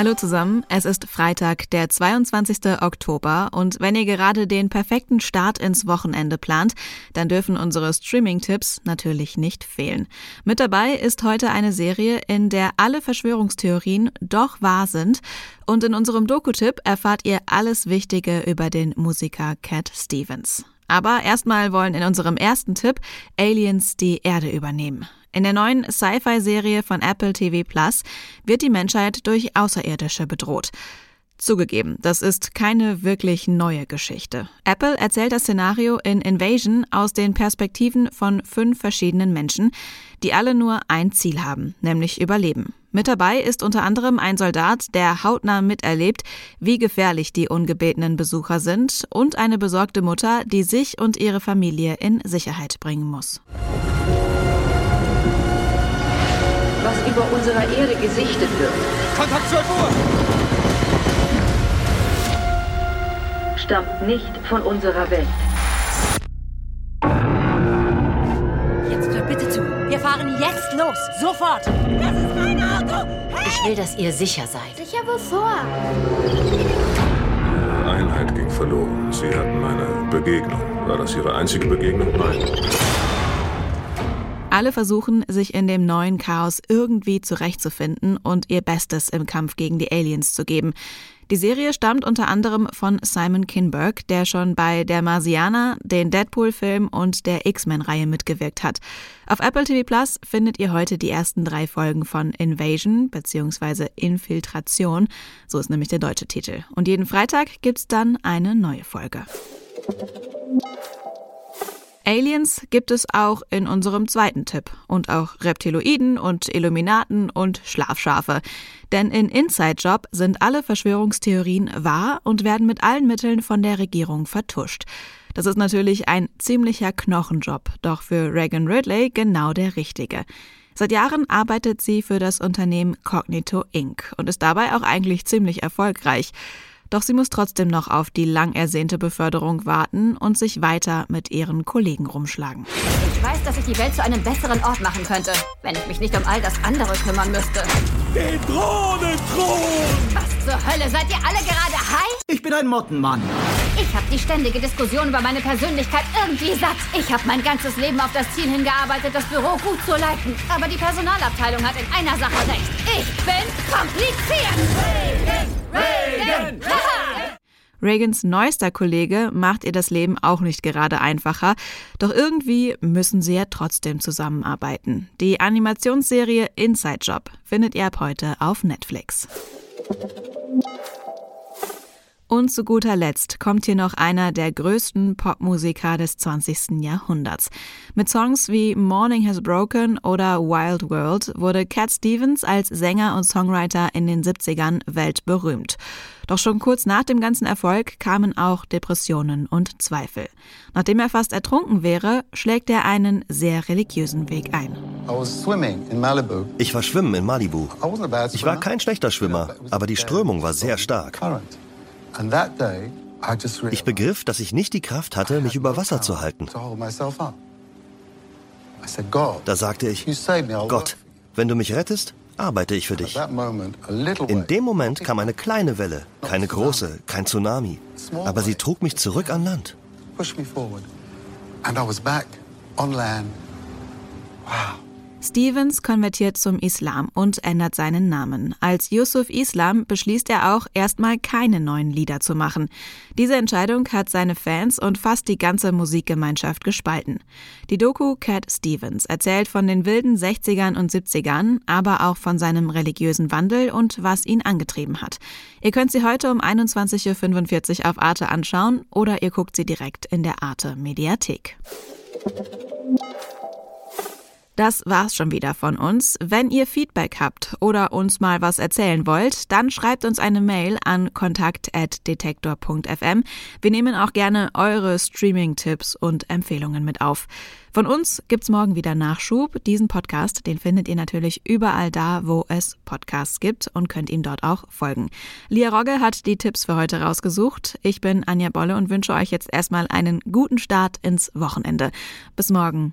Hallo zusammen, es ist Freitag, der 22. Oktober und wenn ihr gerade den perfekten Start ins Wochenende plant, dann dürfen unsere Streaming-Tipps natürlich nicht fehlen. Mit dabei ist heute eine Serie, in der alle Verschwörungstheorien doch wahr sind und in unserem Doku-Tipp erfahrt ihr alles Wichtige über den Musiker Cat Stevens. Aber erstmal wollen in unserem ersten Tipp Aliens die Erde übernehmen. In der neuen Sci-Fi-Serie von Apple TV Plus wird die Menschheit durch Außerirdische bedroht. Zugegeben, das ist keine wirklich neue Geschichte. Apple erzählt das Szenario in Invasion aus den Perspektiven von fünf verschiedenen Menschen, die alle nur ein Ziel haben, nämlich Überleben. Mit dabei ist unter anderem ein Soldat, der hautnah miterlebt, wie gefährlich die ungebetenen Besucher sind, und eine besorgte Mutter, die sich und ihre Familie in Sicherheit bringen muss. was über unserer Erde gesichtet wird. Kontakt 12 Uhr! Stammt nicht von unserer Welt. Jetzt hört bitte zu. Wir fahren jetzt los. Sofort. Das ist mein Auto. Hey! Ich will, dass ihr sicher seid. Sicher wovor? Ihre Einheit ging verloren. Sie hatten eine Begegnung. War das Ihre einzige Begegnung? Nein. Alle versuchen, sich in dem neuen Chaos irgendwie zurechtzufinden und ihr Bestes im Kampf gegen die Aliens zu geben. Die Serie stammt unter anderem von Simon Kinberg, der schon bei Der Marsianer, den Deadpool-Film und der X-Men-Reihe mitgewirkt hat. Auf Apple TV Plus findet ihr heute die ersten drei Folgen von Invasion bzw. Infiltration, so ist nämlich der deutsche Titel. Und jeden Freitag gibt's dann eine neue Folge. Aliens gibt es auch in unserem zweiten Tipp und auch Reptiloiden und Illuminaten und Schlafschafe. Denn in Inside Job sind alle Verschwörungstheorien wahr und werden mit allen Mitteln von der Regierung vertuscht. Das ist natürlich ein ziemlicher Knochenjob, doch für Reagan Ridley genau der richtige. Seit Jahren arbeitet sie für das Unternehmen Cognito Inc. und ist dabei auch eigentlich ziemlich erfolgreich. Doch sie muss trotzdem noch auf die lang ersehnte Beförderung warten und sich weiter mit ihren Kollegen rumschlagen. Ich weiß, dass ich die Welt zu einem besseren Ort machen könnte, wenn ich mich nicht um all das andere kümmern müsste. Den Drohnenthron! Was zur Hölle? Seid ihr alle gerade high? Ich bin ein Mottenmann. Ich habe die ständige Diskussion über meine Persönlichkeit irgendwie satt. Ich habe mein ganzes Leben auf das Ziel hingearbeitet, das Büro gut zu leiten. Aber die Personalabteilung hat in einer Sache recht. Ich bin kompliziert. Reagan! Reagan! Reagans neuester Kollege macht ihr das Leben auch nicht gerade einfacher, doch irgendwie müssen sie ja trotzdem zusammenarbeiten. Die Animationsserie Inside Job findet ihr ab heute auf Netflix. Und zu guter Letzt kommt hier noch einer der größten Popmusiker des 20. Jahrhunderts. Mit Songs wie Morning Has Broken oder Wild World wurde Cat Stevens als Sänger und Songwriter in den 70ern weltberühmt. Doch schon kurz nach dem ganzen Erfolg kamen auch Depressionen und Zweifel. Nachdem er fast ertrunken wäre, schlägt er einen sehr religiösen Weg ein. Ich war schwimmen in Malibu. Ich war kein schlechter Schwimmer, aber die Strömung war sehr stark. Ich begriff, dass ich nicht die Kraft hatte, mich über Wasser zu halten. Da sagte ich, Gott, wenn du mich rettest, arbeite ich für dich. In dem Moment kam eine kleine Welle, keine große, kein Tsunami, aber sie trug mich zurück an Land. Wow. Stevens konvertiert zum Islam und ändert seinen Namen. Als Yusuf Islam beschließt er auch, erstmal keine neuen Lieder zu machen. Diese Entscheidung hat seine Fans und fast die ganze Musikgemeinschaft gespalten. Die Doku Cat Stevens erzählt von den wilden 60ern und 70ern, aber auch von seinem religiösen Wandel und was ihn angetrieben hat. Ihr könnt sie heute um 21.45 Uhr auf Arte anschauen oder ihr guckt sie direkt in der Arte Mediathek. Das war's schon wieder von uns. Wenn ihr Feedback habt oder uns mal was erzählen wollt, dann schreibt uns eine Mail an kontakt@detektor.fm. Wir nehmen auch gerne eure Streaming-Tipps und Empfehlungen mit auf. Von uns gibt's morgen wieder Nachschub. Diesen Podcast, den findet ihr natürlich überall da, wo es Podcasts gibt und könnt ihm dort auch folgen. Lia Rogge hat die Tipps für heute rausgesucht. Ich bin Anja Bolle und wünsche euch jetzt erstmal einen guten Start ins Wochenende. Bis morgen.